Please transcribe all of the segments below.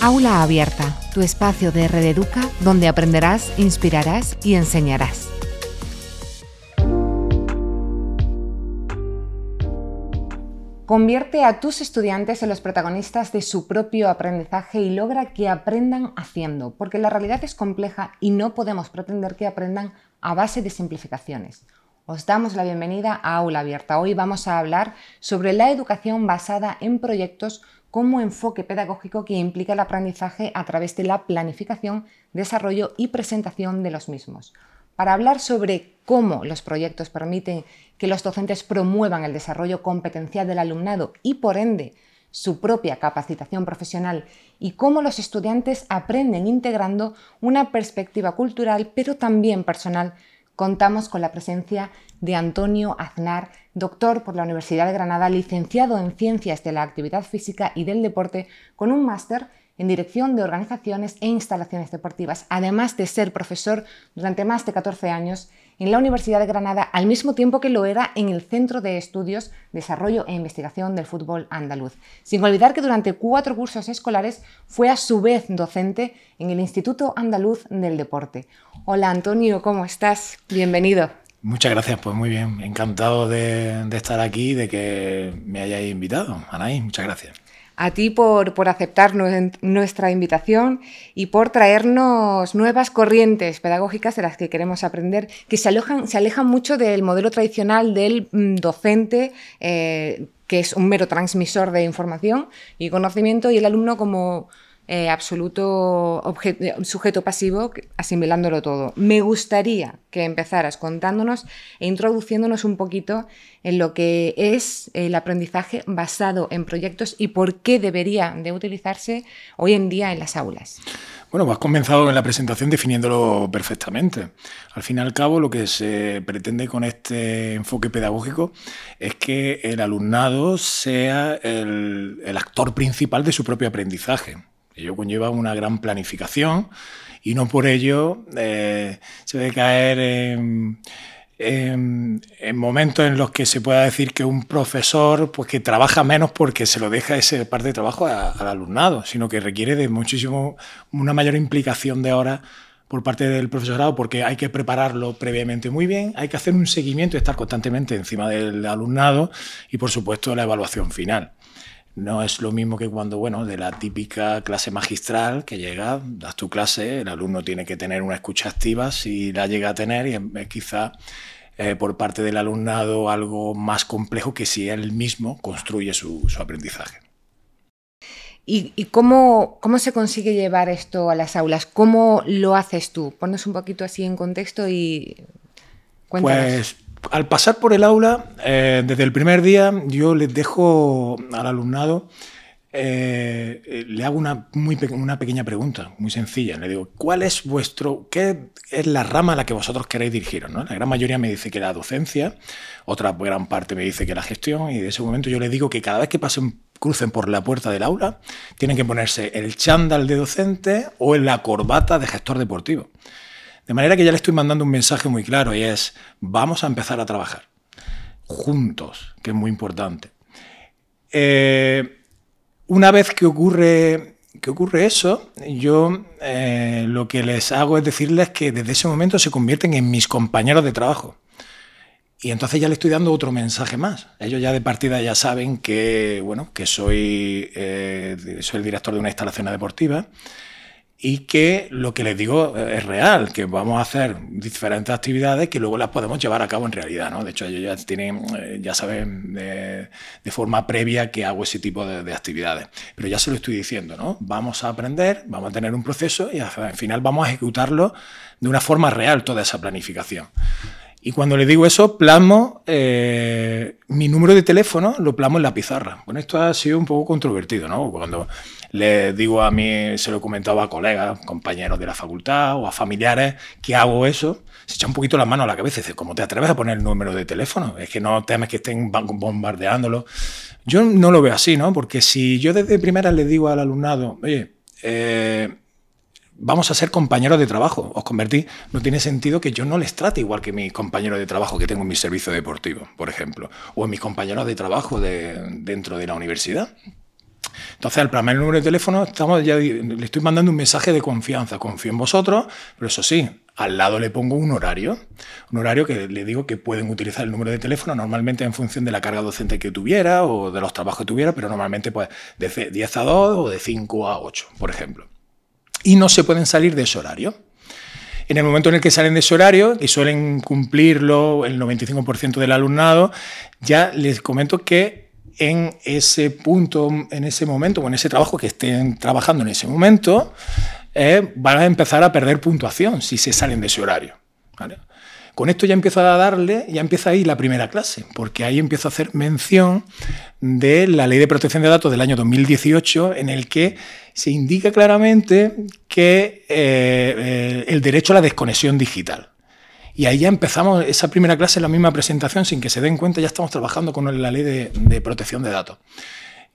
Aula Abierta, tu espacio de Red Educa donde aprenderás, inspirarás y enseñarás. Convierte a tus estudiantes en los protagonistas de su propio aprendizaje y logra que aprendan haciendo, porque la realidad es compleja y no podemos pretender que aprendan a base de simplificaciones. Os damos la bienvenida a Aula Abierta. Hoy vamos a hablar sobre la educación basada en proyectos como enfoque pedagógico que implica el aprendizaje a través de la planificación, desarrollo y presentación de los mismos. Para hablar sobre cómo los proyectos permiten que los docentes promuevan el desarrollo competencial del alumnado y por ende su propia capacitación profesional y cómo los estudiantes aprenden integrando una perspectiva cultural pero también personal contamos con la presencia de Antonio Aznar, doctor por la Universidad de Granada, licenciado en Ciencias de la Actividad Física y del Deporte, con un máster en Dirección de Organizaciones e Instalaciones Deportivas, además de ser profesor durante más de 14 años en la Universidad de Granada, al mismo tiempo que lo era en el Centro de Estudios, Desarrollo e Investigación del Fútbol Andaluz. Sin olvidar que durante cuatro cursos escolares fue a su vez docente en el Instituto Andaluz del Deporte. Hola Antonio, ¿cómo estás? Bienvenido. Muchas gracias, pues muy bien, encantado de, estar aquí, de que me hayáis invitado. Anaí, muchas gracias a ti por, por, aceptar nuestra invitación y por traernos nuevas corrientes pedagógicas de las que queremos aprender, que se, alojan, se alejan mucho del modelo tradicional del mm, docente, eh, que es un mero transmisor de información y conocimiento, y el alumno como eh, absoluto sujeto pasivo, asimilándolo todo. Me gustaría que empezaras contándonos e introduciéndonos un poquito en lo que es el aprendizaje basado en proyectos y por qué debería de utilizarse hoy en día en las aulas. Bueno, has comenzado en la presentación definiéndolo perfectamente. Al fin y al cabo, lo que se pretende con este enfoque pedagógico es que el alumnado sea el actor principal de su propio aprendizaje. Ello conlleva una gran planificación y no por ello eh, se debe caer en, momentos en los que se pueda decir que un profesor pues que trabaja menos porque se lo deja ese parte de trabajo al alumnado, sino que requiere de muchísimo una mayor implicación de horas por parte del profesorado porque hay que prepararlo previamente muy bien, hay que hacer un seguimiento y estar constantemente encima del alumnado y por supuesto la evaluación final. No es lo mismo que cuando, bueno, de la típica clase magistral que llega, das tu clase, el alumno tiene que tener una escucha activa, si la llega a tener, y es quizá eh, por parte del alumnado algo más complejo que si él mismo construye su, aprendizaje. ¿Y, cómo, cómo, se consigue llevar esto a las aulas? ¿Cómo lo haces tú? Pones un poquito así en contexto y cuéntanos. Pues al pasar por el aula, eh, desde el primer día, yo les dejo al alumnado, eh, le hago una, muy una pequeña pregunta, muy sencilla. Le digo, ¿cuál es vuestro, qué es la rama a la que vosotros queréis dirigiros? La gran mayoría me dice que la docencia, otra gran parte me dice que la gestión, y de ese momento yo les digo que cada vez que pasen crucen por la puerta del aula, tienen que ponerse el chándal de docente o la corbata de gestor deportivo. De manera que ya le estoy mandando un mensaje muy claro y es, vamos a empezar a trabajar juntos, que es muy importante. Eh, una vez que ocurre, que ocurre eso, yo eh, lo que les hago es decirles que desde ese momento se convierten en mis compañeros de trabajo. Y entonces ya le estoy dando otro mensaje más. Ellos ya de partida ya saben que, bueno, que soy, eh, soy el director de una instalación deportiva y que lo que les digo es real, que vamos a hacer diferentes actividades que luego las podemos llevar a cabo en realidad. ¿no? De hecho, ellos ya tienen, eh, ya saben de, forma previa que hago ese tipo de, actividades. Pero ya se lo estoy diciendo, ¿no? Vamos a aprender, vamos a tener un proceso y al final vamos a ejecutarlo de una forma real toda esa planificación. Y cuando le digo eso, plasmo eh, mi número de teléfono, lo plasmo en la pizarra. Bueno, esto ha sido un poco controvertido, ¿no? Cuando le digo a mí, se lo he comentado a colegas, compañeros de la facultad o a familiares que hago eso, se echa un poquito la mano a la cabeza y dice, ¿cómo te atreves a poner el número de teléfono? Es que no temes que estén bombardeándolo. Yo no lo veo así, ¿no? Porque si yo desde primera le digo al alumnado, oye, eh, vamos a ser compañeros de trabajo, os convertí, no tiene sentido que yo no les trate igual que mis compañeros de trabajo que tengo en mi servicio deportivo, por ejemplo, o en mis compañeros de trabajo de, dentro de la universidad. Entonces, al plasmar el número de teléfono, estamos ya, le estoy mandando un mensaje de confianza. Confío en vosotros, pero eso sí, al lado le pongo un horario. Un horario que le digo que pueden utilizar el número de teléfono normalmente en función de la carga docente que tuviera o de los trabajos que tuviera, pero normalmente pues de 10 a 2 o de 5 a 8, por ejemplo. Y no se pueden salir de ese horario. En el momento en el que salen de ese horario, y suelen cumplirlo el 95% del alumnado, ya les comento que en ese punto, en ese momento, o en ese trabajo que estén trabajando en ese momento, eh, van a empezar a perder puntuación si se salen de ese horario. Con esto ya empiezo a darle, ya empieza ahí la primera clase, porque ahí empiezo a hacer mención de la Ley de Protección de Datos del año 2018, en el que se indica claramente que eh, eh, el derecho a la desconexión digital. Y ahí ya empezamos esa primera clase, la misma presentación, sin que se den cuenta, ya estamos trabajando con la ley de, protección de datos.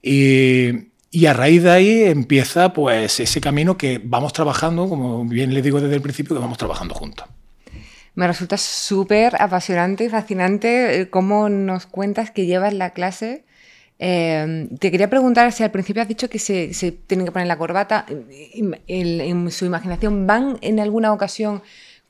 Y, a raíz de ahí empieza pues ese camino que vamos trabajando, como bien les digo desde el principio, que vamos trabajando juntos. Me resulta súper apasionante y fascinante eh, cómo nos cuentas que llevas la clase. Eh, te quería preguntar si al principio has dicho que se, tienen que poner la corbata. En, su imaginación, ¿van en alguna ocasión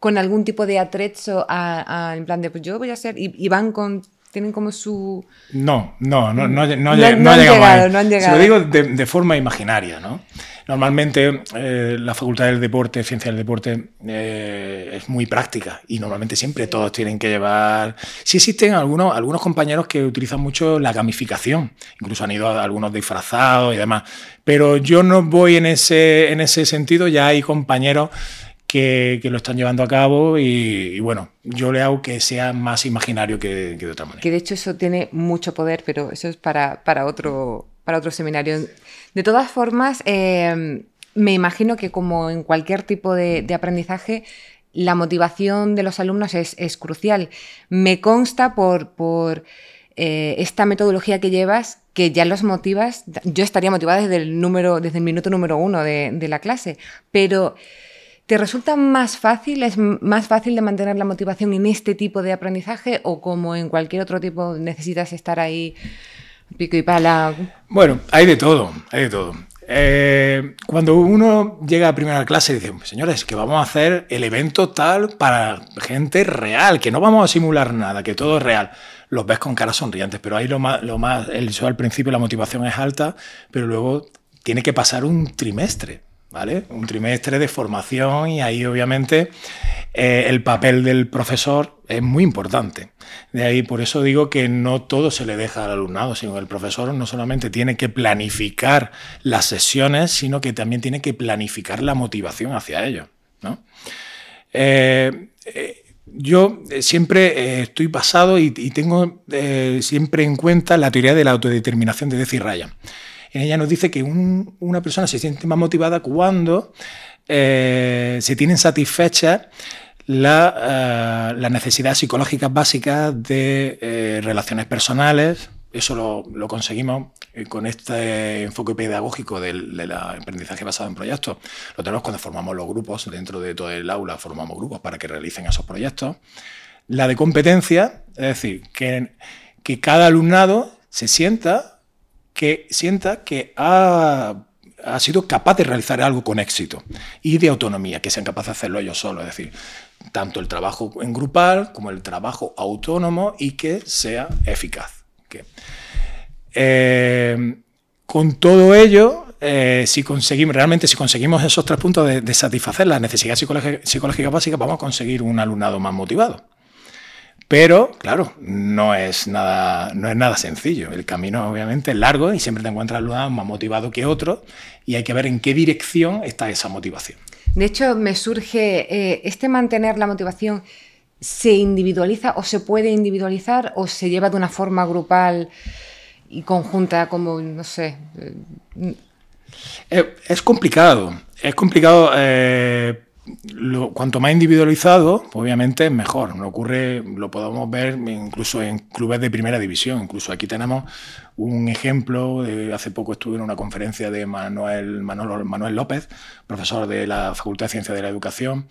con algún tipo de atrecho en plan de pues yo voy a ser y, van con tienen como su... No, no, no, no, no, no, han llegado, no han llegado. Se lo digo de, de forma imaginaria, ¿no? Normalmente eh, la Facultad del Deporte, Ciencia del Deporte, eh, es muy práctica y normalmente siempre todos tienen que llevar... Sí existen algunos, algunos compañeros que utilizan mucho la gamificación, incluso han ido algunos disfrazados y demás, pero yo no voy en ese, en ese sentido, ya hay compañeros que, lo están llevando a cabo y, bueno, yo le hago que sea más imaginario que, de otra manera. Que de hecho eso tiene mucho poder, pero eso es para, para, otro, para otro seminario. De todas formas, em, me imagino que como en cualquier tipo de, aprendizaje, la motivación de los alumnos es, crucial. Me consta por, por eh, esta metodología que llevas que ya los motivas. Yo estaría motivada desde el, número, desde el minuto número uno de la clase, pero ¿te resulta más fácil, es más fácil de mantener la motivación en este tipo de aprendizaje o como en cualquier otro tipo necesitas estar ahí? Pico y pala. Bueno, hay de todo, hay de todo. Eh, cuando uno llega a primera clase dice, señores, que vamos a hacer el evento tal para gente real, que no vamos a simular nada, que todo es real. Los ves con caras sonrientes, pero ahí lo más, lo más el, al principio la motivación es alta, pero luego tiene que pasar un trimestre un trimestre de formación y ahí obviamente eh, el papel del profesor es muy importante. De ahí por eso digo que no todo se le deja al alumnado, sino que el profesor no solamente tiene que planificar las sesiones, sino que también tiene que planificar la motivación hacia ello. Eh, eh, yo siempre estoy basado y, tengo siempre en cuenta la teoría de la autodeterminación de Deci Ryan ella nos dice que una persona se siente más motivada cuando eh, se tienen satisfechas eh, las necesidades psicológicas básicas de eh, relaciones personales. Eso lo, conseguimos con este enfoque pedagógico del, aprendizaje basado en proyectos. Lo tenemos cuando formamos los grupos, dentro de todo el aula formamos grupos para que realicen esos proyectos. La de competencia, es decir, que cada alumnado se sienta que sienta que ha, sido capaz de realizar algo con éxito y de autonomía, que sean capaces de hacerlo ellos solos, es decir, tanto el trabajo en grupal como el trabajo autónomo y que sea eficaz. Eh, con todo ello, eh, si conseguimos, realmente si conseguimos esos tres puntos de, satisfacer las necesidades psicológicas básicas, vamos a conseguir un alumnado más motivado. Pero, claro, no es, nada, no es nada sencillo. El camino, obviamente, es largo y siempre te encuentras alumnos más motivado que otro y hay que ver en qué dirección está esa motivación. De hecho, me surge, eh, ¿este mantener la motivación se individualiza o se puede individualizar o se lleva de una forma grupal y conjunta como, no sé? Eh, es complicado. Es complicado. Eh, cuanto más individualizado, obviamente es mejor. No ocurre, lo podemos ver incluso en clubes de primera división. Incluso aquí tenemos un ejemplo. De, hace poco estuve en una conferencia de Manuel, Manuel, Manuel López, profesor de la Facultad de Ciencias de la Educación,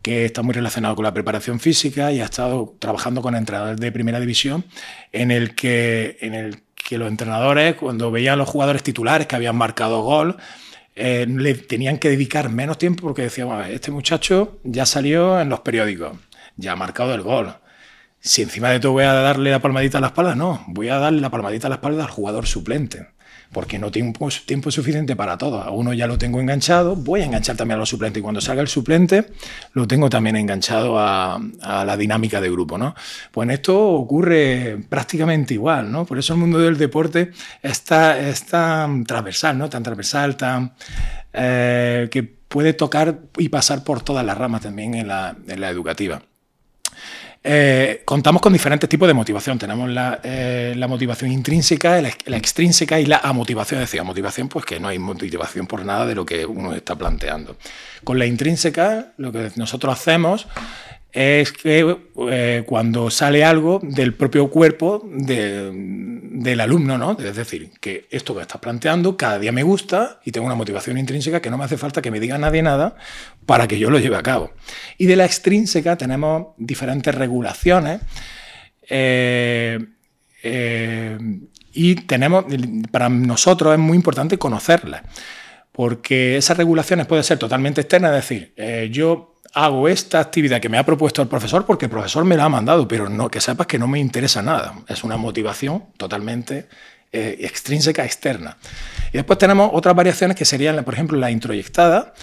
que está muy relacionado con la preparación física y ha estado trabajando con entrenadores de primera división, en el que, en el que los entrenadores, cuando veían a los jugadores titulares que habían marcado gol, eh, le tenían que dedicar menos tiempo porque decían, este muchacho ya salió en los periódicos, ya ha marcado el gol. Si encima de todo voy a darle la palmadita a la espalda, no, voy a darle la palmadita a la espalda al jugador suplente porque no tengo tiempo suficiente para todo. A uno ya lo tengo enganchado, voy a enganchar también a los suplentes y cuando salga el suplente lo tengo también enganchado a, la dinámica de grupo. ¿no? Pues en esto ocurre prácticamente igual, ¿no? por eso el mundo del deporte está, es tan transversal, ¿no? tan transversal, tan, eh, que puede tocar y pasar por todas las ramas también en la, en la educativa. Eh, contamos con diferentes tipos de motivación. Tenemos la, eh, motivación intrínseca, la, extrínseca y la amotivación. Es decir, motivación, pues que no hay motivación por nada de lo que uno está planteando. Con la intrínseca, lo que nosotros hacemos es que eh, cuando sale algo del propio cuerpo del alumno, ¿no? Es decir, que esto que estás planteando cada día me gusta y tengo una motivación intrínseca que no me hace falta que me diga nadie nada para que yo lo lleve a cabo. Y de la extrínseca tenemos diferentes regulaciones eh, eh, y tenemos, para nosotros es muy importante conocerlas, porque esas regulaciones pueden ser totalmente externas, es decir, yo hago esta actividad que me ha propuesto el profesor porque el profesor me la ha mandado, pero no que sepas que no me interesa nada. Es una motivación totalmente eh, extrínseca, externa. Y después tenemos otras variaciones que serían, por ejemplo, la introyectada,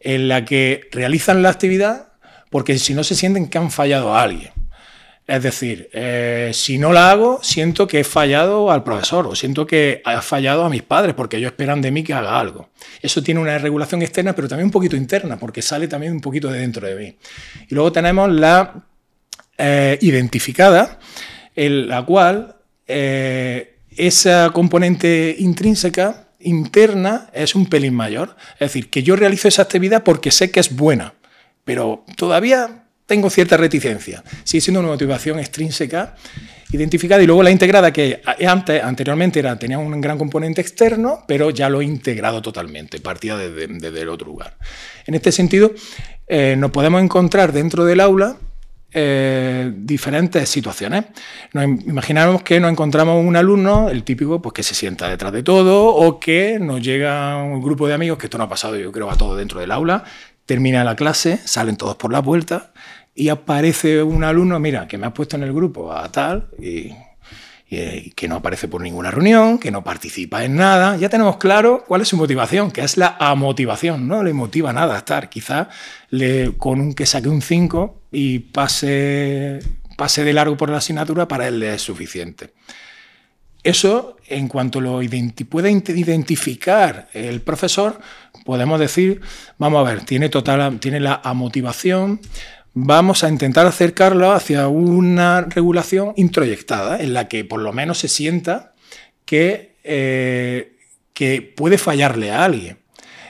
en la que realizan la actividad porque si no se sienten que han fallado a alguien. Es decir, eh, si no la hago, siento que he fallado al profesor o siento que he fallado a mis padres porque ellos esperan de mí que haga algo. Eso tiene una regulación externa, pero también un poquito interna, porque sale también un poquito de dentro de mí. Y luego tenemos la eh, identificada, en la cual eh, esa componente intrínseca, interna, es un pelín mayor. Es decir, que yo realizo esa actividad porque sé que es buena, pero todavía tengo cierta reticencia. Sigue siendo una motivación extrínseca identificada y luego la integrada que antes, anteriormente era, tenía un gran componente externo, pero ya lo he integrado totalmente, partía desde, el otro lugar. En este sentido, eh, nos podemos encontrar dentro del aula eh, diferentes situaciones. Nos imaginamos que nos encontramos un alumno, el típico, pues que se sienta detrás de todo, o que nos llega un grupo de amigos, que esto no ha pasado yo creo a todo dentro del aula, termina la clase, salen todos por la puerta, y aparece un alumno, mira, que me ha puesto en el grupo a tal, y, que no aparece por ninguna reunión, que no participa en nada, ya tenemos claro cuál es su motivación, que es la amotivación, no le motiva nada estar, quizá le, con un que saque un 5 y pase, pase de largo por la asignatura, para él le es suficiente. Eso, en cuanto lo puede identificar el profesor, podemos decir, vamos a ver, tiene, total, tiene la amotivación, vamos a intentar acercarlo hacia una regulación introyectada, en la que por lo menos se sienta que, eh, que puede fallarle a alguien.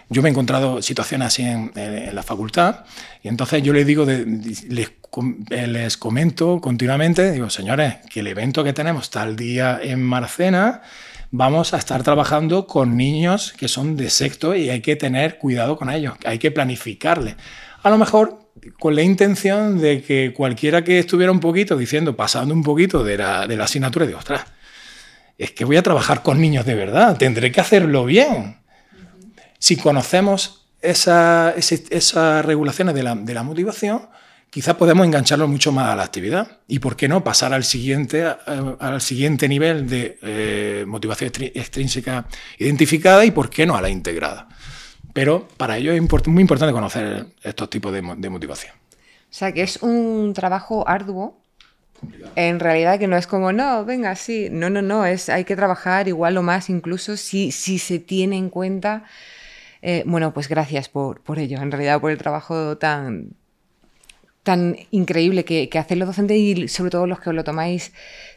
Yo me he encontrado situaciones así en, la facultad y entonces yo les digo, les, les, comento continuamente, digo, señores, que el evento que tenemos tal día en Marcena, vamos a estar trabajando con niños que son de sexto y hay que tener cuidado con ellos, hay que planificarle. A lo mejor con la intención de que cualquiera que estuviera un poquito diciendo, pasando un poquito de la, de la asignatura, de ostras, es que voy a trabajar con niños de verdad, tendré que hacerlo bien. Si conocemos esas regulaciones de la, motivación, quizás podemos engancharlo mucho más a la actividad. Y por qué no pasar al siguiente, al siguiente nivel de eh, motivación extrínseca identificada y por qué no a la integrada. Pero para ello es muy importante conocer estos tipos de, motivación. O sea, que es un trabajo arduo. En realidad que no es como, no, venga, sí, no, no, no, es, hay que trabajar igual o más incluso si, si se tiene en cuenta, eh, bueno, pues gracias por, por, ello, en realidad por el trabajo tan, tan increíble que, que hacen los docentes y sobre todo los que lo tomáis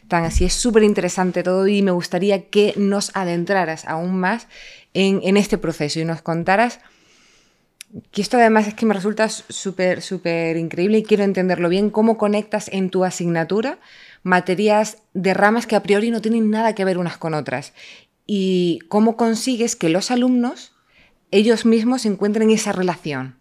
tan así. Es súper interesante todo y me gustaría que nos adentraras aún más en, este proceso y nos contaras que esto además es que me resulta súper, súper increíble y quiero entenderlo bien, cómo conectas en tu asignatura materias de ramas que a priori no tienen nada que ver unas con otras y cómo consigues que los alumnos ellos mismos encuentren esa relación.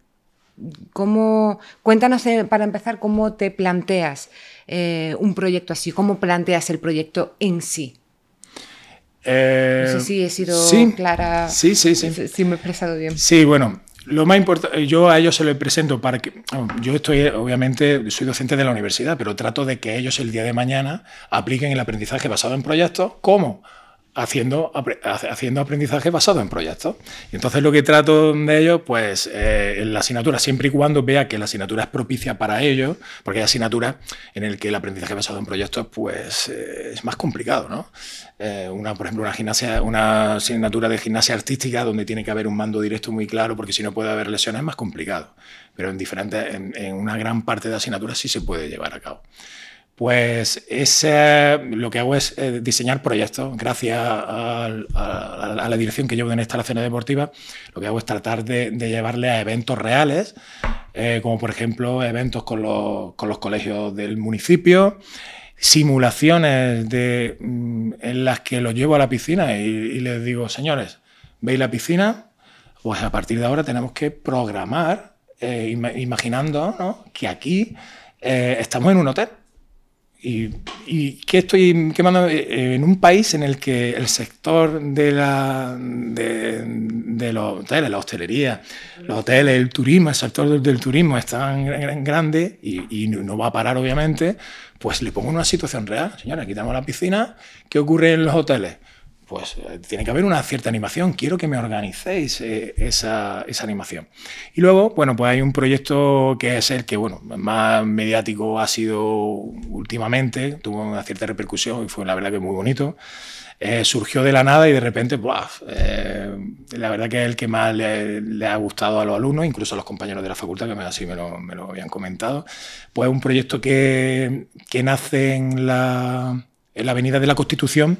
¿Cómo, cuéntanos eh, para empezar cómo te planteas eh, un proyecto así, cómo planteas el proyecto en sí. Eh, no sé si he sido clara. Sí, sí, sí. Si me he expresado bien. Sí, bueno, lo más importante, yo a ellos se lo presento para que. Yo estoy, obviamente, soy docente de la universidad, pero trato de que ellos el día de mañana apliquen el aprendizaje basado en proyectos. ¿Cómo? Haciendo, haciendo aprendizaje basado en proyectos. Y entonces lo que trato de ellos, pues eh, en la asignatura, siempre y cuando vea que la asignatura es propicia para ellos, porque hay asignaturas en el que el aprendizaje basado en proyectos pues eh, es más complicado, ¿no? Eh, una, por ejemplo, una, gimnasia, una asignatura de gimnasia artística donde tiene que haber un mando directo muy claro, porque si no puede haber lesiones es más complicado. Pero en, diferentes, en una gran parte de asignaturas sí se puede llevar a cabo. Pues lo que hago es eh, diseñar proyectos. Gracias a, la dirección que llevo en instalaciones deportivas, lo que hago es tratar de, llevarle a eventos reales, eh, como por ejemplo eventos con los, colegios del municipio, simulaciones de, mm, en las que los llevo a la piscina y, les digo, señores, ¿veis la piscina? Pues a partir de ahora tenemos que programar, eh, imaginando que aquí estamos en un hotel y, y ¿qué estoy quemando? Eh, en un país en el que el sector de, la, de, los hoteles, la hostelería, los hoteles, el turismo, el sector del, turismo es tan grande y, no va a parar, obviamente, pues le pongo una situación real. Señora, quitamos la piscina, ¿qué ocurre en los hoteles? Pues eh, tiene que haber una cierta animación. Quiero que me organicéis eh, esa, animación. Y luego, bueno, pues hay un proyecto que es el que, bueno, más mediático ha sido últimamente, tuvo una cierta repercusión y fue la verdad que muy bonito. Eh, surgió de la nada y de repente, la verdad que es el que más le, ha gustado a los alumnos, incluso a los compañeros de la facultad, que así me lo, me lo habían comentado. Pues un proyecto que, que nace en la, en la Avenida de la Constitución,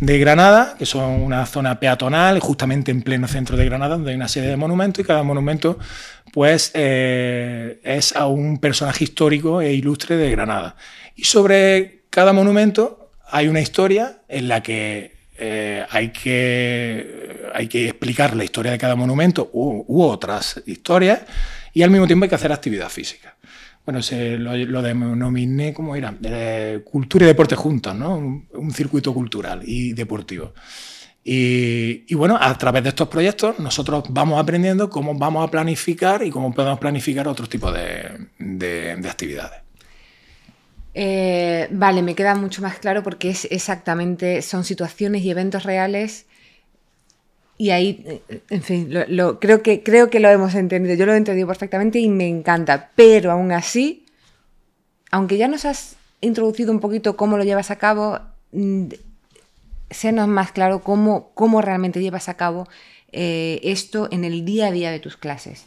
de Granada, que son una zona peatonal, justamente en pleno centro de Granada, donde hay una serie de monumentos y cada monumento pues, eh, es a un personaje histórico e ilustre de Granada. Y sobre cada monumento hay una historia en la que, eh, hay, que hay que explicar la historia de cada monumento u otras historias y al mismo tiempo hay que hacer actividad física bueno, se lo, denominé, ¿cómo era? cultura y deporte juntos, ¿no? Un, circuito cultural y deportivo. Y, bueno, a través de estos proyectos nosotros vamos aprendiendo cómo vamos a planificar y cómo podemos planificar otro tipo de, actividades. Eh, vale, me queda mucho más claro porque es exactamente, son situaciones y eventos reales y ahí, en fin, creo, que, creo que lo hemos entendido. Yo lo he entendido perfectamente y me encanta. Pero aún así, aunque ya nos has introducido un poquito cómo lo llevas a cabo, mm, sénos más claro cómo, cómo realmente llevas a cabo eh, esto en el día a día de tus clases.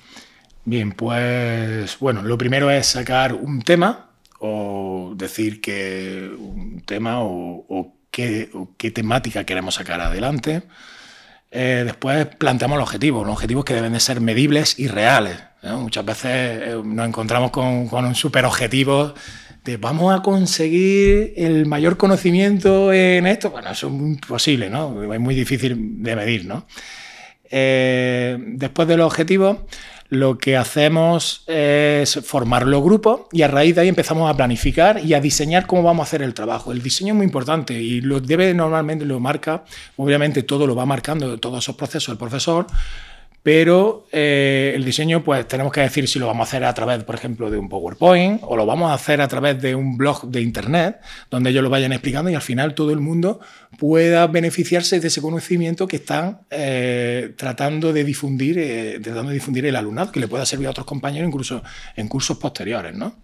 Bien, pues bueno, lo primero es sacar un tema o decir que un tema o, qué, o qué temática queremos sacar adelante. Eh, después planteamos los objetivos, los objetivos que deben de ser medibles y reales. Muchas veces eh, nos encontramos con, un super objetivo de vamos a conseguir el mayor conocimiento en esto. Bueno, eso es imposible, ¿no? Es muy difícil de medir, ¿no? Eh, después de los objetivos, lo que hacemos es formar los grupos y a raíz de ahí empezamos a planificar y a diseñar cómo vamos a hacer el trabajo. El diseño es muy importante y lo debe normalmente, lo marca, obviamente todo lo va marcando, todos esos procesos el profesor, pero eh, el diseño, pues tenemos que decir si lo vamos a hacer a través, por ejemplo, de un PowerPoint o lo vamos a hacer a través de un blog de Internet, donde ellos lo vayan explicando y al final todo el mundo pueda beneficiarse de ese conocimiento que están eh, tratando de difundir, eh, tratando de difundir el alumnado, que le pueda servir a otros compañeros incluso en cursos posteriores. ¿no?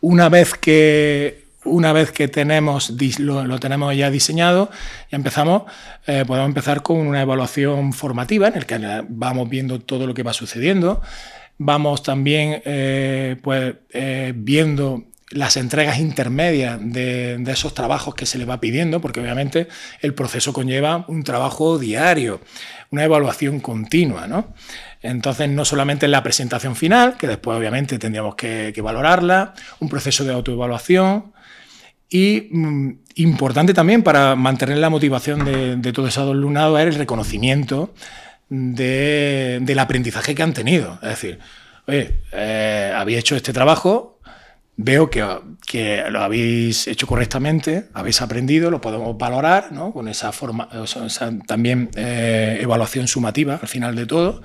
Una vez que una vez que tenemos, lo, tenemos ya diseñado, ya empezamos, eh, podemos empezar con una evaluación formativa en el que vamos viendo todo lo que va sucediendo. Vamos también eh, pues, eh, viendo las entregas intermedias de, esos trabajos que se le va pidiendo, porque obviamente el proceso conlleva un trabajo diario, una evaluación continua, ¿no? Entonces, no solamente en la presentación final, que después obviamente tendríamos que, valorarla, un proceso de autoevaluación y mm, importante también para mantener la motivación de, todo ese alumnado es el reconocimiento del aprendizaje que han tenido. Es decir, eh, habéis hecho este trabajo, veo que, lo habéis hecho correctamente, habéis aprendido, lo podemos valorar ¿no? con esa, forma, también eh, evaluación sumativa al final de todo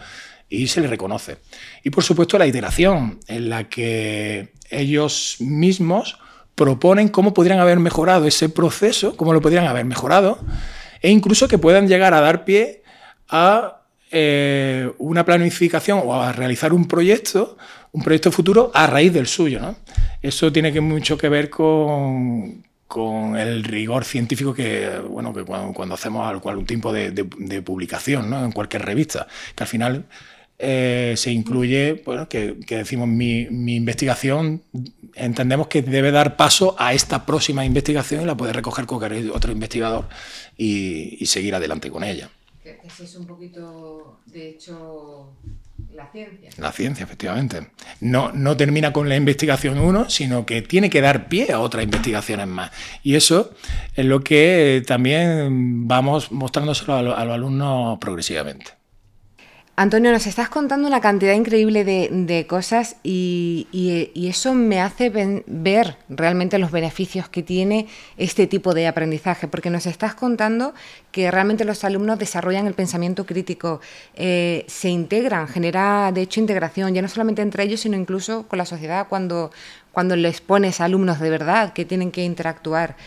y se le reconoce. Y por supuesto la iteración en la que ellos mismos proponen cómo podrían haber mejorado ese proceso, cómo lo podrían haber mejorado e incluso que puedan llegar a dar pie a eh, una planificación o a realizar un proyecto, un proyecto futuro a raíz del suyo. ¿no? Eso tiene mucho que ver con, el rigor científico que, bueno, que cuando, hacemos algún tipo de, publicación ¿no? en cualquier revista, que al final eh, se incluye, bueno, que, decimos mi, investigación, entendemos que debe dar paso a esta próxima investigación y la puede recoger cualquier otro investigador y, seguir adelante con ella. Ese es un poquito, de hecho, la ciencia. La ciencia, efectivamente. No, no termina con la investigación uno, sino que tiene que dar pie a otras investigaciones más. Y eso es lo que también vamos mostrándoselo a los alumnos progresivamente. Antonio, nos estás contando una cantidad increíble de, cosas y, eso me hace ver realmente los beneficios que tiene este tipo de aprendizaje, porque nos estás contando que realmente los alumnos desarrollan el pensamiento crítico, eh, se integran, genera de hecho integración, ya no solamente entre ellos, sino incluso con la sociedad cuando, cuando les pones alumnos de verdad que tienen que interactuar.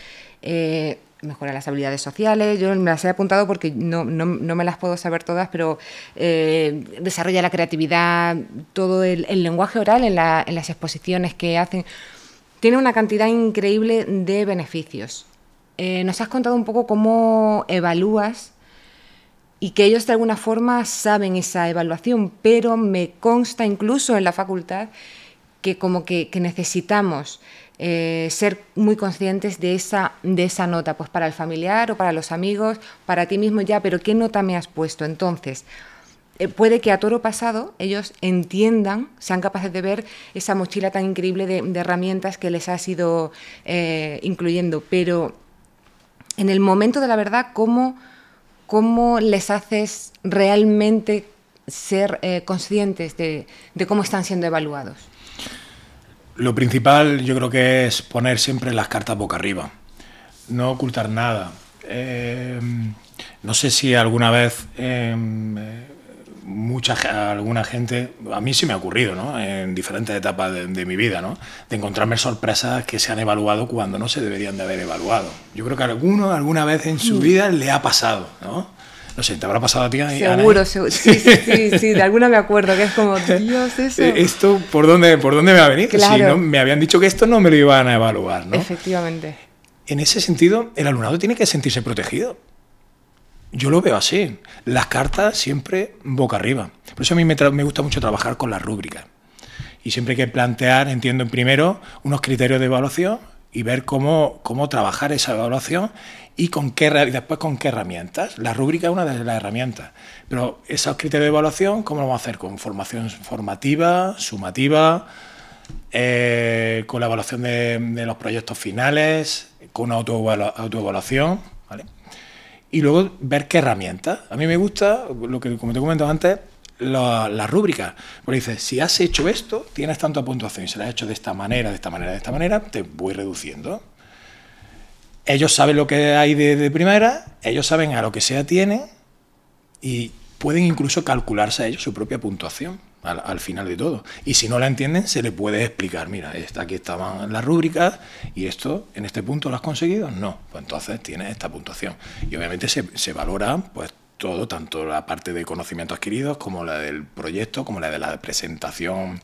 Eh, mejora las habilidades sociales, yo me las he apuntado porque no, me las puedo saber todas, pero eh, desarrolla la creatividad, todo el, lenguaje oral en, las exposiciones que hacen, tiene una cantidad increíble de beneficios. Eh, nos has contado un poco cómo evalúas y que ellos de alguna forma saben esa evaluación, pero me consta incluso en la facultad que como que necesitamos eh, ser muy conscientes de esa, de esa nota, pues para el familiar o para los amigos, para ti mismo ya, pero ¿qué nota me has puesto? Entonces, eh, puede que a toro pasado ellos entiendan, sean capaces de ver esa mochila tan increíble de, herramientas que les has ido eh, incluyendo, pero en el momento de la verdad, ¿cómo, cómo les haces realmente ser conscientes de cómo están siendo evaluados? Lo principal yo creo que es poner siempre las cartas boca arriba, no ocultar nada. Eh, no sé si alguna vez em, eh, mucha alguna gente, a mí sí me ha ocurrido, ¿no? En diferentes etapas de, mi vida, ¿no? De encontrarme sorpresas que se han evaluado cuando no se deberían de haber evaluado. Yo creo que a alguno alguna vez en su mm. vida le ha pasado, ¿no? No sé, ¿te habrá pasado a ti? Seguro, seguro. Sí, sí, sí, de alguna me acuerdo, que es como, Dios, eso. Eh, ¿Esto por dónde, por dónde me va a venir? Si no, me habían dicho que esto no me lo iban a evaluar, ¿no? Efectivamente. En ese sentido, el alumnado tiene que sentirse protegido. Yo lo veo así. Las cartas siempre boca arriba. Por eso a mí me, me gusta mucho trabajar con las rúbricas. Y siempre hay que plantear, entiendo, primero unos criterios de evaluación y ver cómo, cómo trabajar esa evaluación y con qué después con qué herramientas. La rúbrica es una de las herramientas, pero esos criterios de evaluación, ¿cómo lo vamos a hacer? Con formación formativa, sumativa, eh, con la evaluación de, los proyectos finales, con autoevaluación, ¿vale? Y luego ver qué herramientas. A mí me gusta, lo que como te comento antes, la, la, rúbrica. Porque dices, si has hecho esto, tienes tanta puntuación. Si lo has hecho de esta manera, de esta manera, de esta manera, te voy reduciendo. Ellos saben lo que hay de, primera, ellos saben a lo que sea tiene y pueden incluso calcularse a ellos su propia puntuación al, final de todo. Y si no la entienden, se le puede explicar, mira, aquí estaban las rúbricas y esto, en este punto lo has conseguido. No, pues entonces tienes esta puntuación. Y obviamente se, se valora pues todo, tanto la parte de conocimientos adquiridos como la del proyecto, como la de la presentación,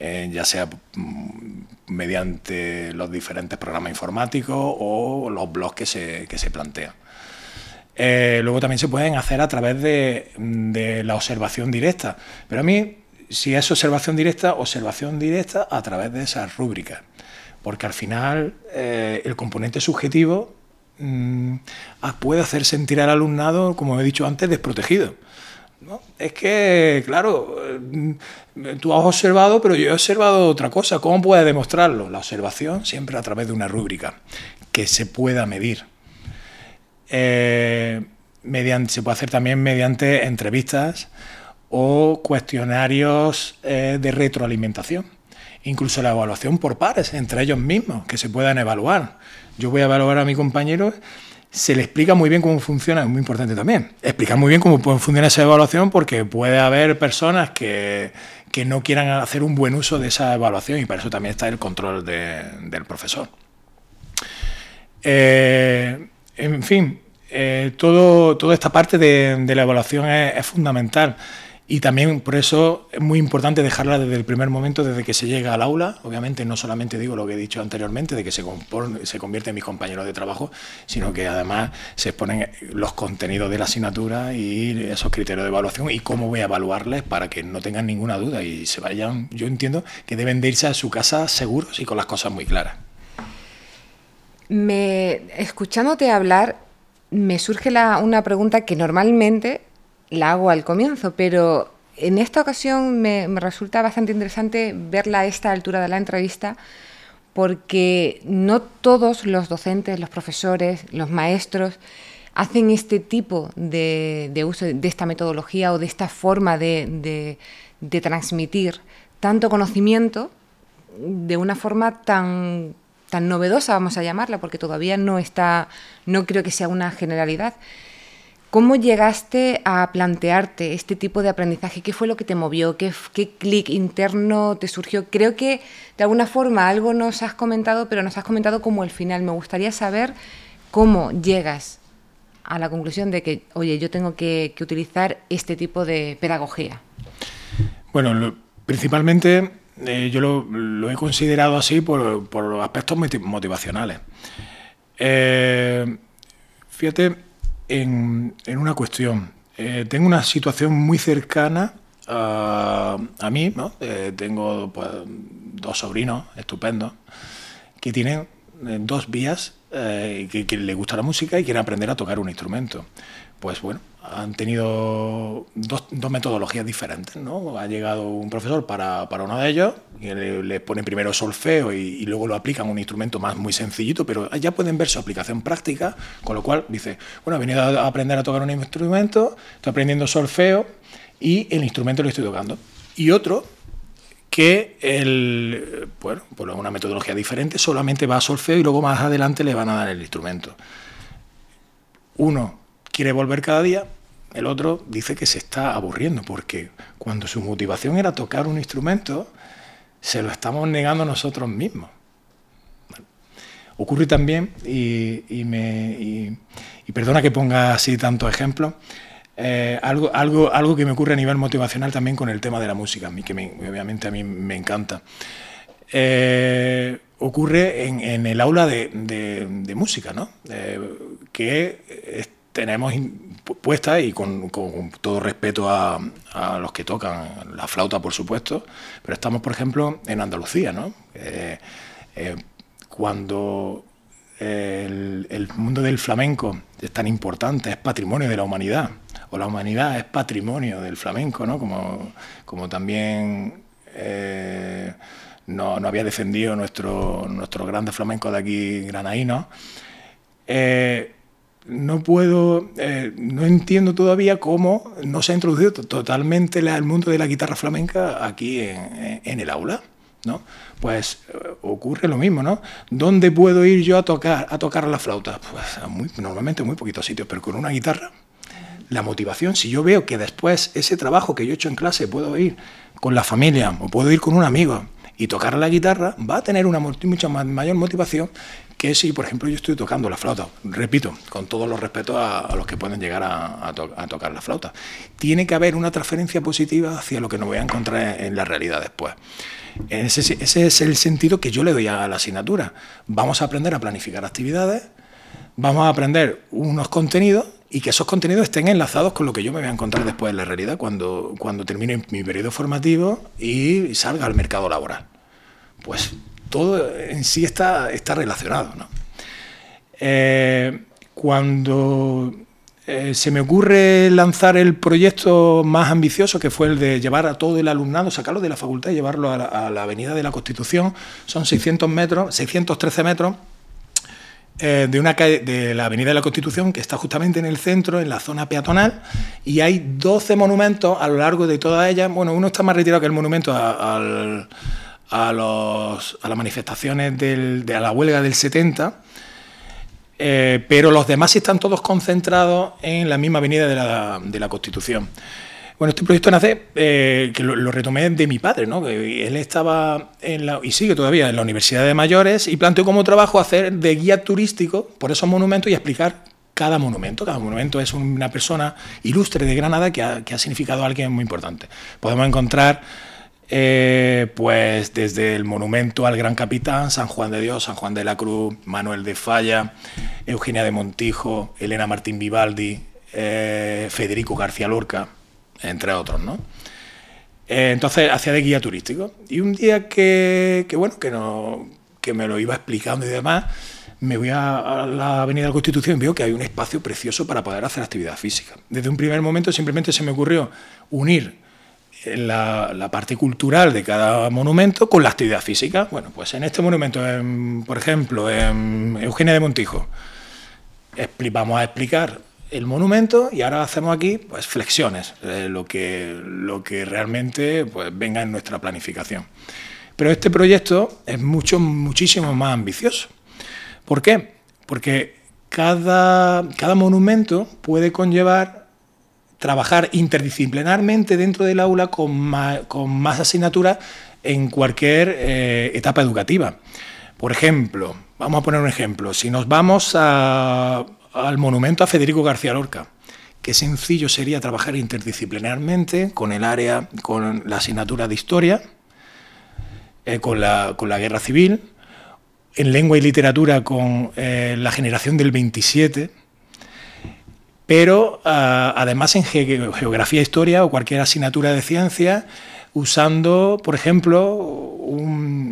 eh, ya sea mm, mediante los diferentes programas informáticos o los blogs que se, que se plantean. Eh, luego también se pueden hacer a través de, de, la observación directa. Pero a mí, si es observación directa, observación directa a través de esas rúbricas. porque al final eh, el componente subjetivo mm, puede hacer sentir al alumnado, como he dicho antes, desprotegido. Es que, claro, mm, tú has observado, pero yo he observado otra cosa. ¿Cómo puedes demostrarlo? La observación siempre a través de una rúbrica que se pueda medir. Eh, mediante, se puede hacer también mediante entrevistas o cuestionarios eh, de retroalimentación. Incluso la evaluación por pares, entre ellos mismos, que se puedan evaluar. Yo voy a evaluar a mi compañero, se le explica muy bien cómo funciona, es muy importante también. Explicar muy bien cómo funciona esa evaluación porque puede haber personas que, no quieran hacer un buen uso de esa evaluación y para eso también está el control del profesor. Eh, en fin, eh, todo, toda esta parte de, la evaluación es fundamental. Y también por eso es muy importante dejarla desde el primer momento, desde que se llega al aula. Obviamente no solamente digo lo que he dicho anteriormente, de que se, se convierte en mis compañeros de trabajo, sino que además se exponen los contenidos de la asignatura y esos criterios de evaluación y cómo voy a evaluarles para que no tengan ninguna duda y se vayan. Yo entiendo que deben de irse a su casa seguros y con las cosas muy claras. Me, escuchándote hablar, me surge una pregunta que normalmente la hago al comienzo, pero en esta ocasión me, resulta bastante interesante verla a esta altura de la entrevista porque no todos los docentes, los profesores, los maestros hacen este tipo de, uso de esta metodología o de esta forma de, de, transmitir tanto conocimiento de una forma tan, tan novedosa, vamos a llamarla, porque todavía no está, no creo que sea una generalidad. ¿Cómo llegaste a plantearte este tipo de aprendizaje? ¿Qué fue lo que te movió? ¿Qué, clic interno te surgió? Creo que de alguna forma algo nos has comentado, pero nos has comentado como el final. Me gustaría saber cómo llegas a la conclusión de que, oye, yo tengo que, utilizar este tipo de pedagogía. Bueno, principalmente eh, yo lo, he considerado así por, por aspectos motivacionales. Eh, fíjate, en, una cuestión. Eh, tengo una situación muy cercana a, mí, ¿no? Eh, tengo pues, dos sobrinos estupendos que tienen eh, dos vías, que, que les gusta la música y quieren aprender a tocar un instrumento. Pues bueno, han tenido dos, metodologías diferentes. ¿no? Ha llegado un profesor para, para uno de ellos, y le, pone primero solfeo y, luego lo aplican un instrumento más muy sencillito, pero ya pueden ver su aplicación práctica, con lo cual dice, bueno, he venido a aprender a tocar un instrumento, estoy aprendiendo solfeo y el instrumento lo estoy tocando. Y otro que el, bueno, por una metodología diferente, solamente va a solfeo y luego más adelante le van a dar el instrumento. Uno quiere volver cada día, el otro dice que se está aburriendo porque cuando su motivación era tocar un instrumento, se lo estamos negando nosotros mismos. ocurre también, y, me, perdona que ponga así tantos ejemplos, eh, algo, algo, algo que me ocurre a nivel motivacional también con el tema de la música, que obviamente a mí me encanta. Eh, ocurre en, el aula de, música, ¿no? Eh, que tenemos puesta y con, todo respeto a, los que tocan la flauta, por supuesto, pero estamos, por ejemplo, en Andalucía, ¿no? Eh, eh, cuando el, mundo del flamenco es tan importante, es patrimonio de la humanidad, o la humanidad es patrimonio del flamenco, ¿no? Como, como también eh, no, había defendido nuestro, nuestro grande flamenco de aquí, granaíno no puedo, eh, no entiendo todavía cómo no se ha introducido totalmente el mundo de la guitarra flamenca aquí en, el aula. ¿no? Pues eh, ocurre lo mismo, ¿no? ¿Dónde puedo ir yo a tocar, a tocar la flauta? Pues normalmente muy poquitos sitios, pero con una guitarra, la motivación, si yo veo que después ese trabajo que yo he hecho en clase puedo ir con la familia o puedo ir con un amigo y tocar la guitarra, va a tener una mucha mayor motivación que si, por ejemplo, yo estoy tocando la flauta, repito, con todos los respetos a, los que pueden llegar a, tocar la flauta, tiene que haber una transferencia positiva hacia lo que nos voy a encontrar en la realidad después. Ese, es el sentido que yo le doy a la asignatura. Vamos a aprender a planificar actividades, vamos a aprender unos contenidos y que esos contenidos estén enlazados con lo que yo me voy a encontrar después en la realidad cuando, cuando termine mi periodo formativo y salga al mercado laboral. Pues todo en sí está, está relacionado. Eh, cuando eh, se me ocurre lanzar el proyecto más ambicioso, que fue el de llevar a todo el alumnado, sacarlo de la facultad y llevarlo a la, Avenida de la Constitución, son 600 metros, 613 metros, eh, de, una de la Avenida de la Constitución, que está justamente en el centro, en la zona peatonal, y hay 12 monumentos a lo largo de toda ella. Bueno, uno está más retirado que el monumento a, los, a las manifestaciones de la huelga del 70, eh, pero los demás están todos concentrados en la misma avenida de la, Constitución. Bueno, este proyecto nace, eh, que lo, retomé de mi padre, ¿no? él estaba en la, y sigue todavía en la Universidad de Mayores y planteó como trabajo hacer de guía turístico por esos monumentos y explicar cada monumento. Cada monumento es una persona ilustre de Granada que ha, que ha significado a alguien muy importante. Podemos encontrar eh, pues desde el monumento al gran capitán, San Juan de Dios, San Juan de la Cruz, Manuel de Falla, Eugenia de Montijo, Elena Martín Vivaldi, eh, Federico García Lorca, entre otros, ¿no? Eh, entonces hacía de guía turístico. Y un día que, bueno, que, no, que me lo iba explicando y demás, me voy a, la Avenida de la Constitución y veo que hay un espacio precioso para poder hacer actividad física. Desde un primer momento simplemente se me ocurrió unir la, parte cultural de cada monumento con la actividad física. Bueno, pues en este monumento, por ejemplo, en Eugenia de Montijo, vamos a explicar el monumento y ahora hacemos aquí pues, flexiones, lo, que, lo que realmente pues, venga en nuestra planificación. Pero este proyecto es mucho, muchísimo más ambicioso. ¿Por qué? Porque cada, cada monumento puede conllevar trabajar interdisciplinarmente dentro del aula con más, con más asignaturas en cualquier eh, etapa educativa. Por ejemplo, vamos a poner un ejemplo, si nos vamos al monumento a Federico García Lorca, qué sencillo sería trabajar interdisciplinarmente con el área, con la asignatura de historia, eh, con, la, con, la, guerra civil, en lengua y literatura con eh, la generación del 27, pero ah, además en geografía, historia o cualquier asignatura de ciencia, usando, por ejemplo,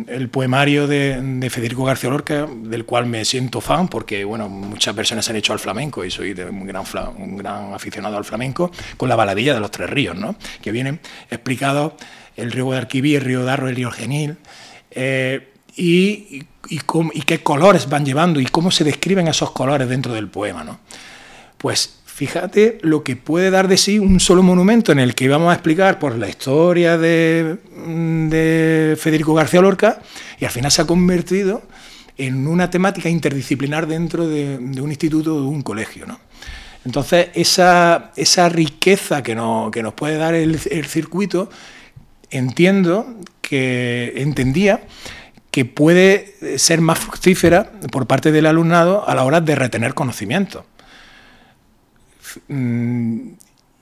el poemario de, Federico García Lorca, del cual me siento fan, porque bueno, muchas personas han hecho al flamenco y soy un, gran, un gran aficionado al flamenco, con la baladilla de los tres ríos, ¿no? que vienen explicados el río Arquibí, el río Darro, el río Genil. Eh, y, y, qué colores van llevando y cómo se describen esos colores dentro del poema. ¿no? Pues Fíjate lo que puede dar de sí un solo monumento en el que íbamos a explicar por la historia de, Federico García Lorca y al final se ha convertido en una temática interdisciplinar dentro de, un instituto o de un colegio. Entonces, esa, esa riqueza que, que, nos puede dar el, el circuito, entiendo que entendía que puede ser más fructífera por parte del alumnado a la hora de retener conocimiento. Mm,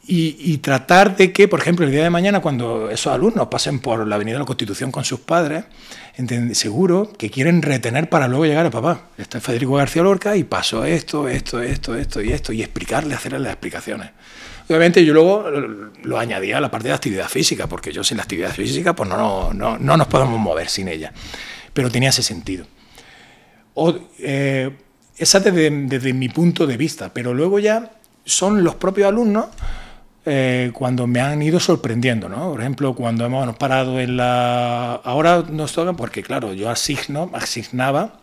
y, tratar de que, por ejemplo, el día de mañana, cuando esos alumnos pasen por la Avenida de la Constitución con sus padres, seguro que quieren retener para luego llegar a papá. Está Federico García Lorca y pasó esto, esto, esto, esto y esto, y explicarle, hacerle las explicaciones. Obviamente yo luego lo añadía a la parte de actividad física, porque yo sin la actividad física pues no, no, no nos podemos mover sin ella. Pero tenía ese sentido. O, eh, esa desde, desde mi punto de vista, pero luego ya son los propios alumnos eh, cuando me han ido sorprendiendo, ¿no? Por ejemplo, cuando hemos parado en la... Ahora nos toca, porque claro, yo asigno, asignaba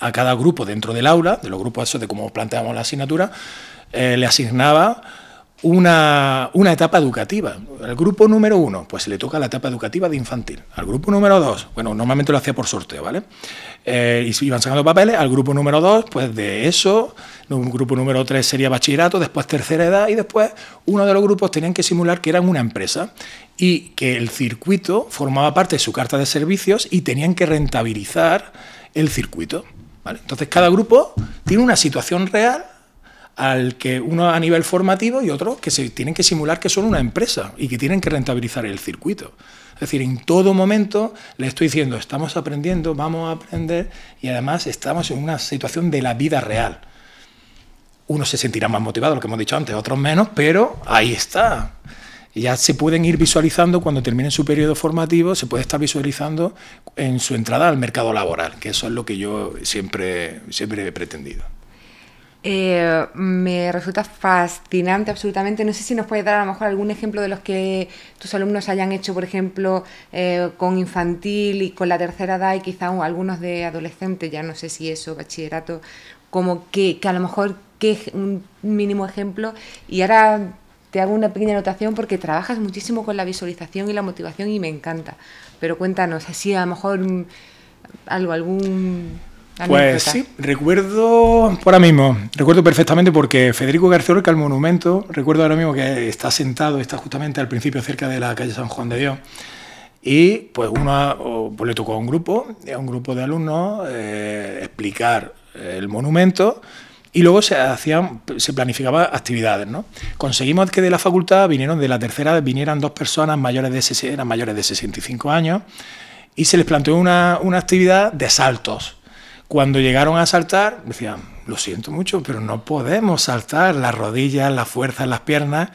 a cada grupo dentro del aula, de los grupos esos de cómo planteamos la asignatura, eh, le asignaba una, etapa educativa. Al grupo número uno, pues le toca la etapa educativa de infantil. Al grupo número dos, bueno, normalmente lo hacía por sorteo, ¿vale? Eh, y iban sacando papeles. Al grupo número dos, pues de eso. Un grupo número tres sería bachillerato, después tercera edad y después uno de los grupos tenían que simular que eran una empresa y que el circuito formaba parte de su carta de servicios y tenían que rentabilizar el circuito. Entonces cada grupo tiene una situación real al que uno a nivel formativo y otros que se tienen que simular que son una empresa y que tienen que rentabilizar el circuito. Es decir, en todo momento le estoy diciendo, estamos aprendiendo, vamos a aprender y además estamos en una situación de la vida real. Uno se sentirá más motivado, lo que hemos dicho antes, otros menos, pero ahí está. Ya se pueden ir visualizando cuando terminen su periodo formativo, se puede estar visualizando en su entrada al mercado laboral, que eso es lo que yo siempre, siempre he pretendido. Eh, me resulta fascinante absolutamente. No sé si nos puedes dar a lo mejor algún ejemplo de los que tus alumnos hayan hecho, por ejemplo, eh, con infantil y con la tercera edad y quizá algunos de adolescentes, ya no sé si eso, bachillerato, como que, que a lo mejor que un mínimo ejemplo. Y ahora te hago una pequeña anotación porque trabajas muchísimo con la visualización y la motivación y me encanta. Pero cuéntanos, así a lo mejor mm, algo, algún pues sí, recuerdo por ahora mismo, recuerdo perfectamente porque Federico García Lorca, el monumento, recuerdo ahora mismo que está sentado, está justamente al principio cerca de la calle San Juan de Dios. Y pues uno pues le tocó a un grupo, a un grupo de alumnos, eh, explicar el monumento y luego se hacían, se planificaban actividades, ¿no? Conseguimos que de la facultad vinieron de la tercera, vinieran dos personas mayores de, eran mayores de 65 años y se les planteó una, una actividad de saltos cuando llegaron a saltar, decían, lo siento mucho, pero no podemos saltar las rodillas, la fuerza, las piernas,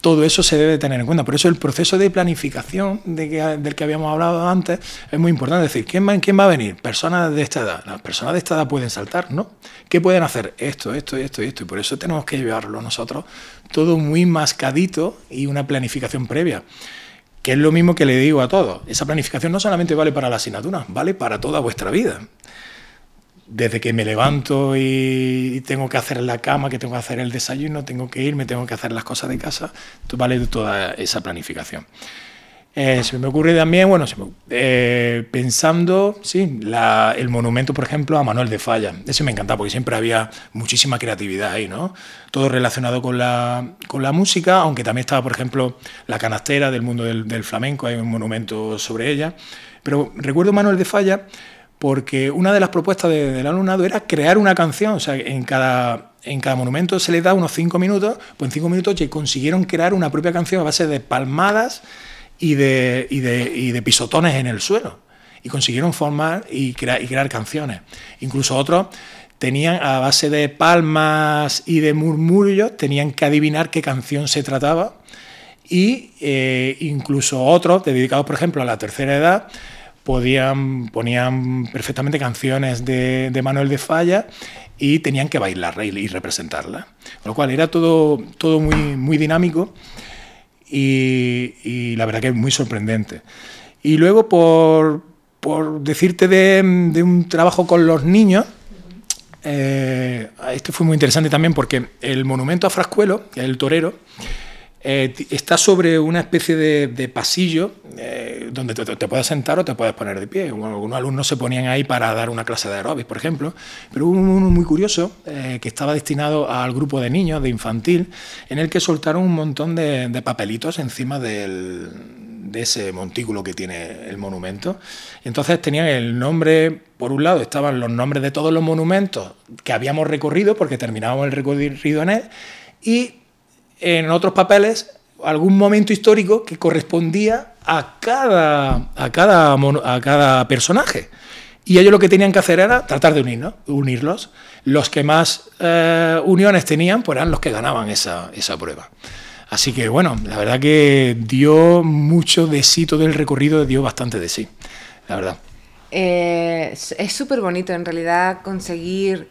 todo eso se debe tener en cuenta. Por eso el proceso de planificación del que habíamos hablado antes es muy importante. Es decir, ¿quién va, ¿quién va a venir? Personas de esta edad. Las personas de esta edad pueden saltar, ¿no? ¿Qué pueden hacer? Esto, esto, esto y esto. Y por eso tenemos que llevarlo nosotros todo muy mascadito y una planificación previa que es lo mismo que le digo a todos. Esa planificación no solamente vale para la asignatura, vale para toda vuestra vida desde que me levanto y tengo que hacer la cama, que tengo que hacer el desayuno, tengo que irme, tengo que hacer las cosas de casa, vale toda esa planificación. Eh, se me ocurre también, bueno, eh, pensando, sí, el monumento, por ejemplo, a Manuel de Falla. Ese me encantaba porque siempre había muchísima creatividad ahí, ¿no? Todo relacionado con la, con la música, aunque también estaba, por ejemplo, la canastera del mundo del, del flamenco, hay un monumento sobre ella. Pero recuerdo Manuel de Falla porque una de las propuestas del alumnado era crear una canción, o sea, en cada, en cada monumento se les da unos cinco minutos, pues en cinco minutos consiguieron crear una propia canción a base de palmadas y de, y de, y de pisotones en el suelo. Y consiguieron formar y crear, y crear canciones. Incluso otros tenían, a base de palmas y de murmullos, tenían que adivinar qué canción se trataba. Y eh, incluso otros, dedicados, por ejemplo, a la tercera edad, podían, ponían perfectamente canciones de, Manuel de Falla y tenían que bailarla y, representarla. Con lo cual era todo, todo muy, muy dinámico y, la verdad que es muy sorprendente. Y luego, por, por decirte de, un trabajo con los niños, eh, este fue muy interesante también porque el monumento a Frascuelo, el torero, eh, está sobre una especie de, pasillo eh, donde te, puedes sentar o te puedes poner de pie. Algunos alumnos se ponían ahí para dar una clase de aeróbics, por ejemplo, pero hubo uno muy curioso eh, que estaba destinado al grupo de niños, de infantil, en el que soltaron un montón de, papelitos encima de ese montículo que tiene el monumento. entonces tenían el nombre, por un lado estaban los nombres de todos los monumentos que habíamos recorrido, porque terminábamos el recorrido en él, y en otros papeles algún momento histórico que correspondía a cada, a cada, a cada personaje. Y ellos lo que tenían que hacer era tratar de unir, unirlos. Los que más eh, uniones tenían, pues eran los que ganaban esa, esa prueba. Así que bueno, la verdad que dio mucho de sí, todo el recorrido dio bastante de sí, la verdad. Eh, es súper bonito en realidad conseguir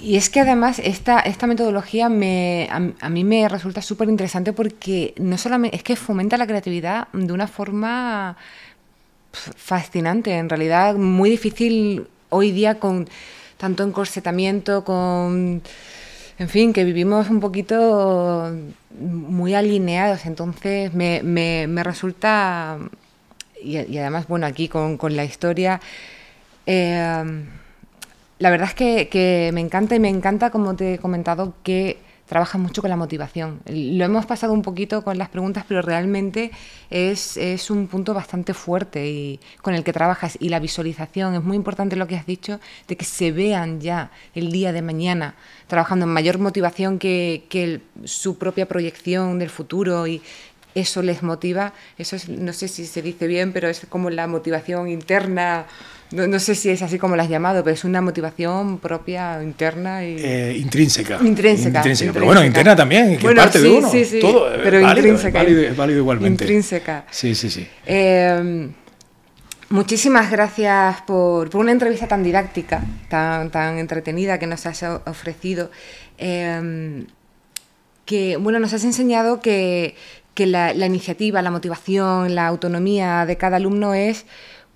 y es que además esta, esta metodología me, a, mí me resulta súper interesante porque no solamente es que fomenta la creatividad de una forma fascinante, en realidad muy difícil hoy día con tanto encorsetamiento, con... En fin, que vivimos un poquito muy alineados, entonces me, me, resulta, y, además, bueno, aquí con, con la historia, eh, la verdad es que, me encanta y me encanta, como te he comentado, que trabajas mucho con la motivación. Lo hemos pasado un poquito con las preguntas, pero realmente es, un punto bastante fuerte y con el que trabajas. Y la visualización, es muy importante lo que has dicho, de que se vean ya el día de mañana trabajando en mayor motivación que, que su propia proyección del futuro. Y eso les motiva, eso es, no sé si se dice bien, pero es como la motivación interna, no, sé si es así como la has llamado, pero es una motivación propia, interna y... Eh, intrínseca. intrínseca. Pero bueno, interna también, que parte de uno. Sí, sí, Todo, pero intrínseca. Es válido, igualmente. Intrínseca. Sí, sí, sí. Eh, muchísimas gracias por, por, una entrevista tan didáctica, tan, tan entretenida que nos has ofrecido. Eh, que bueno, nos has enseñado que, la, iniciativa, la motivación, la autonomía de cada alumno es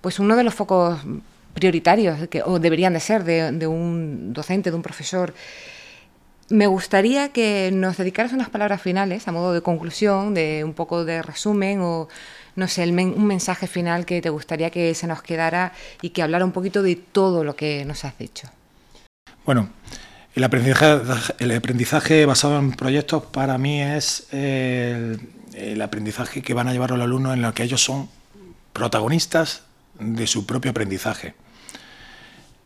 pues uno de los focos prioritarios, que, o deberían de ser, de, un docente, de un profesor. Me gustaría que nos dedicaras unas palabras finales, a modo de conclusión, de un poco de resumen o, no sé, un mensaje final que te gustaría que se nos quedara y que hablara un poquito de todo lo que nos has dicho. Bueno, el el aprendizaje basado en proyectos para mí es el, aprendizaje que van a llevar los alumnos en lo que ellos son protagonistas de su propio aprendizaje.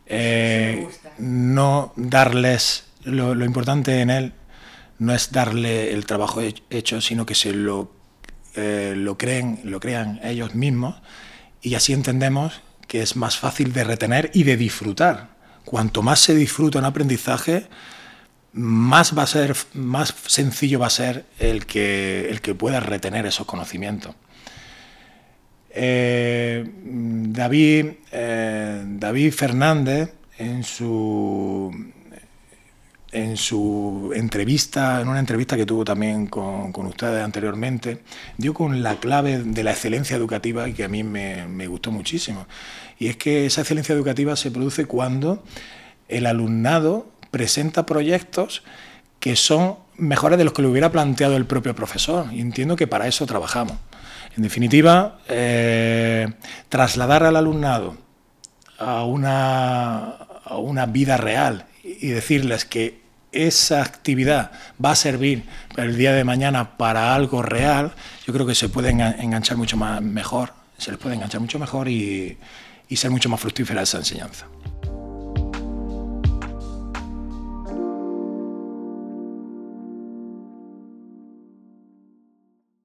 Eh, no darles lo, importante en él no es darle el trabajo hecho, sino que se lo, eh, lo creen, lo crean ellos mismos y así entendemos que es más fácil de retener y de disfrutar cuanto más se disfruta un aprendizaje, más va a ser, más sencillo va a ser el que, el que pueda retener esos conocimientos. Eh, David, eh, David Fernández, en su, en su entrevista, en una entrevista que tuvo también con, ustedes anteriormente, dio con la clave de la excelencia educativa y que a mí me, me gustó muchísimo. Y es que esa excelencia educativa se produce cuando el alumnado presenta proyectos que son mejores de los que le hubiera planteado el propio profesor. Y entiendo que para eso trabajamos. En definitiva, eh, trasladar al alumnado a una, a una vida real y decirles que esa actividad va a servir el día de mañana para algo real, yo creo que se puede enganchar mucho más mejor, se les puede enganchar mucho mejor y, y ser mucho más fructífera esa enseñanza.